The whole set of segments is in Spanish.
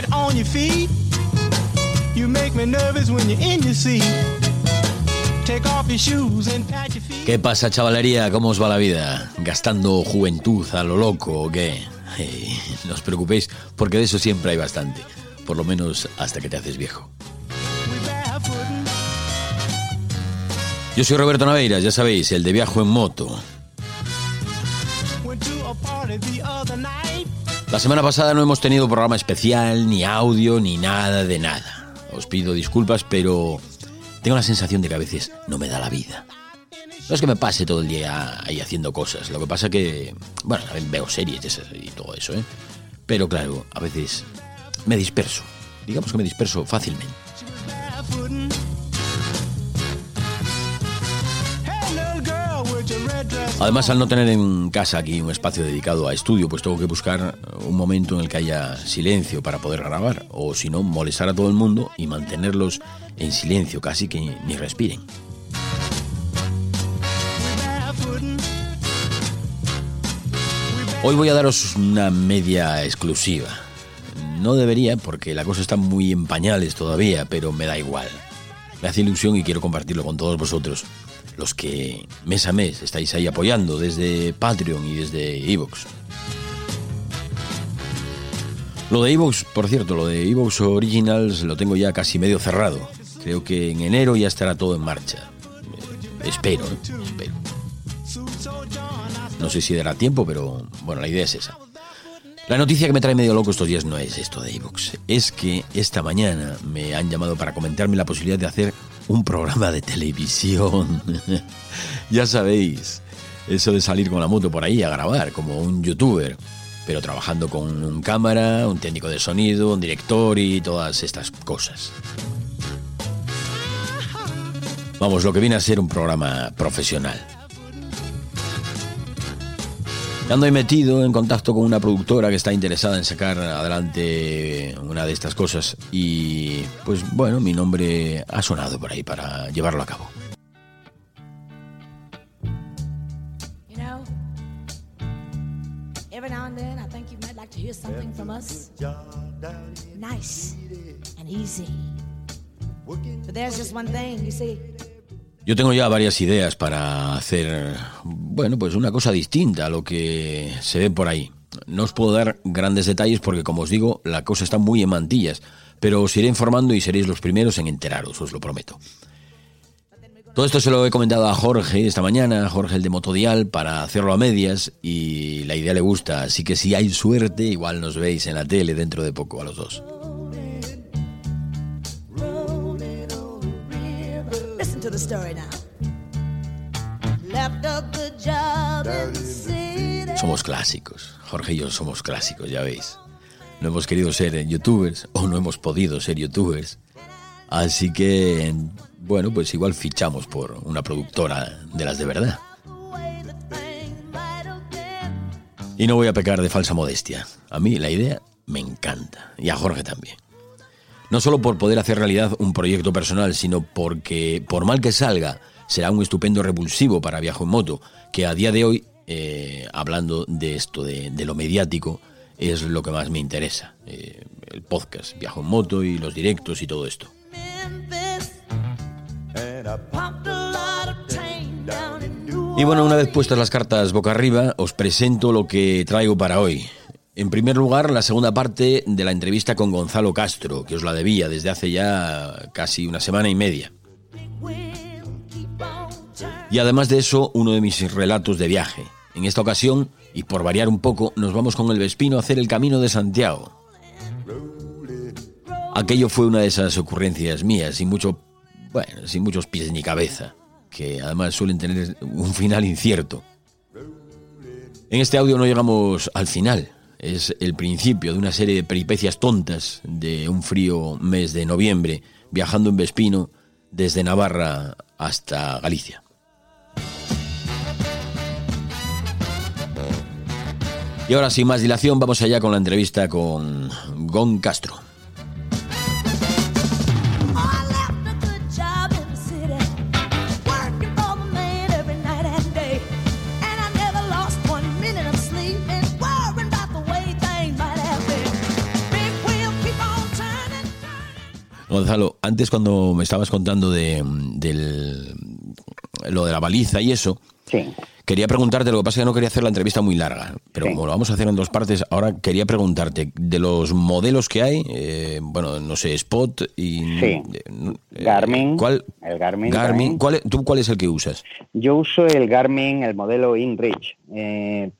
get on your feet. You make me nervous when you're in your seat. Take off your shoes and pat your feet. ¿Qué pasa, chavalería? ¿Cómo os va la vida? ¿Gastando juventud a lo loco o qué? Hey, no os preocupéis, porque de eso siempre hay bastante. Por lo menos hasta que te haces viejo. Yo soy Roberto Naveiras, ya sabéis, el de viajo en moto. La semana pasada no hemos tenido programa especial, ni audio, ni nada de nada. Os pido disculpas, pero tengo la sensación de que a veces no me da la vida. No es que me pase todo el día ahí haciendo cosas. Lo que pasa que, bueno, veo series y todo eso, ¿eh? Pero claro, a veces me disperso. Digamos que me disperso fácilmente. Además, al no tener en casa aquí un espacio dedicado a estudio, pues tengo que buscar un momento en el que haya silencio para poder grabar, o si no, molestar a todo el mundo y mantenerlos en silencio, casi que ni respiren. Hoy voy a daros una media exclusiva. No debería, porque la cosa está muy en pañales todavía, pero me da igual. Me hace ilusión y quiero compartirlo con todos vosotros, los que mes a mes estáis ahí apoyando desde Patreon y desde Evox. Lo de Evox, por cierto, lo de Evox Originals lo tengo ya casi medio cerrado. Creo que en enero ya estará todo en marcha. Eh, espero, ¿eh? espero. No sé si dará tiempo, pero bueno, la idea es esa. La noticia que me trae medio loco estos días no es esto de iVoox. Es que esta mañana me han llamado para comentarme la posibilidad de hacer un programa de televisión. ya sabéis, eso de salir con la moto por ahí a grabar, como un youtuber, pero trabajando con un cámara, un técnico de sonido, un director y todas estas cosas. Vamos, lo que viene a ser un programa profesional. Ando ahí metido en contacto con una productora que está interesada en sacar adelante una de estas cosas y pues bueno, mi nombre ha sonado por ahí para llevarlo a cabo. You know, every now and then I think you might like to hear something from us. Nice and easy. But there's just one thing, you see. Yo tengo ya varias ideas para hacer, bueno, pues una cosa distinta a lo que se ve por ahí. No os puedo dar grandes detalles porque, como os digo, la cosa está muy en mantillas, pero os iré informando y seréis los primeros en enteraros, os lo prometo. Todo esto se lo he comentado a Jorge esta mañana, Jorge el de Motodial, para hacerlo a medias y la idea le gusta, así que si hay suerte, igual nos veis en la tele dentro de poco a los dos. Somos clásicos, Jorge y yo somos clásicos, ya veis. No hemos querido ser youtubers o no hemos podido ser youtubers. Así que, bueno, pues igual fichamos por una productora de las de verdad. Y no voy a pecar de falsa modestia. A mí la idea me encanta. Y a Jorge también. No solo por poder hacer realidad un proyecto personal, sino porque, por mal que salga, será un estupendo revulsivo para Viajo en Moto, que a día de hoy, eh, hablando de esto, de, lo mediático, es lo que más me interesa. Eh, el podcast, Viajo en Moto y los directos y todo esto. Y bueno, una vez puestas las cartas boca arriba, os presento lo que traigo para hoy. En primer lugar, la segunda parte de la entrevista con Gonzalo Castro, que os la debía desde hace ya casi una semana y media. Y además de eso, uno de mis relatos de viaje. En esta ocasión, y por variar un poco, nos vamos con el Vespino a hacer el Camino de Santiago. Aquello fue una de esas ocurrencias mías, sin mucho, bueno, sin muchos pies ni cabeza, que además suelen tener un final incierto. En este audio no llegamos al final, es el principio de una serie de peripecias tontas de un frío mes de noviembre, viajando en Vespino desde Navarra hasta Galicia. Y ahora, sin más dilación, vamos allá con la entrevista con Gon Castro. Gonzalo, antes cuando me estabas contando de del, lo de la baliza y eso, Sí. quería preguntarte, lo que pasa es que no quería hacer la entrevista muy larga, pero Sí. como lo vamos a hacer en dos partes, ahora quería preguntarte de los modelos que hay, eh, bueno, no sé, Spot y... Sí. eh, Garmin, ¿Cuál? el Garmin Garmin. ¿Cuál es- ¿Tú cuál es el que usas? Yo uso el Garmin, el modelo InReach. Eh,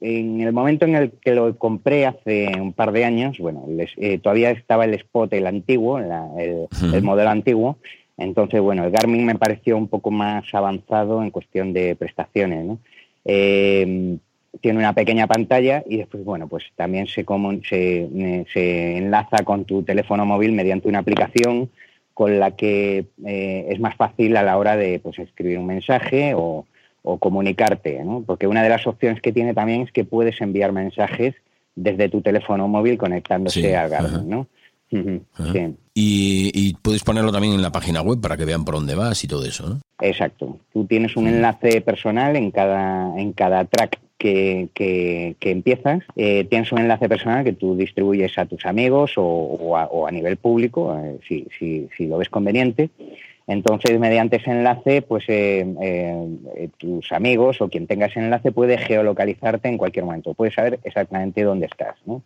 en el momento en el que lo compré hace un par de años, bueno, les- eh, todavía estaba el Spot, el antiguo, la- el, modelo antiguo. Entonces, bueno, el Garmin me pareció un poco más avanzado en cuestión de prestaciones, ¿no? Eh, tiene una pequeña pantalla y después, bueno, pues también se, comu- se, eh, se enlaza con tu teléfono móvil mediante una aplicación con la que eh, es más fácil a la hora de pues, escribir un mensaje o, o comunicarte, ¿no? Porque una de las opciones que tiene también es que puedes enviar mensajes desde tu teléfono móvil conectándose Sí, al Garmin. ¿no? Sí. Y, y puedes ponerlo también en la página web para que vean por dónde vas y todo eso, ¿no? Exacto. Tú tienes un enlace personal en cada, en cada track que, que- que empiezas. Eh, tienes un enlace personal que tú distribuyes a tus amigos o, o a, o a nivel público, eh, si, si- si lo ves conveniente. Entonces, mediante ese enlace, pues eh, eh, eh, tus amigos o quien tenga ese enlace puede geolocalizarte en cualquier momento. Puedes saber exactamente dónde estás. ¿no?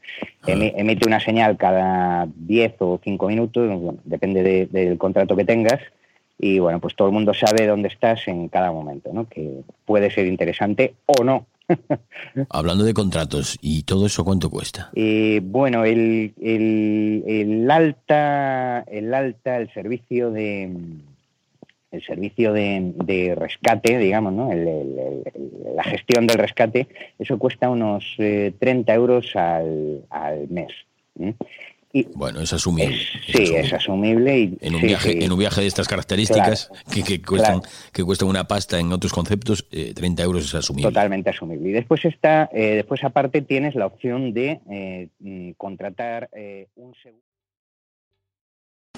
Emi- emite una señal cada 10 o 5 minutos, bueno, depende de- del contrato que tengas. Y bueno, pues todo el mundo sabe dónde estás en cada momento, ¿no? Que puede ser interesante o no. Hablando de contratos y todo eso, ¿cuánto cuesta? Bueno, el, el, el alta, el alta, el servicio de el servicio de, de rescate, digamos, ¿no? El- el- el- la gestión del rescate, eso cuesta unos eh, 30 euros al, al mes. ¿eh? Y Bueno, es asumible. es- sí, es asumible. Y, En un, sí, viaje, sí. en un viaje de estas características que, que cuestan, Claro. que cuestan una pasta en otros conceptos, eh, 30 euros es asumible. Totalmente asumible. Y después está, eh, después aparte tienes la opción de eh, mm, contratar eh, un seguro.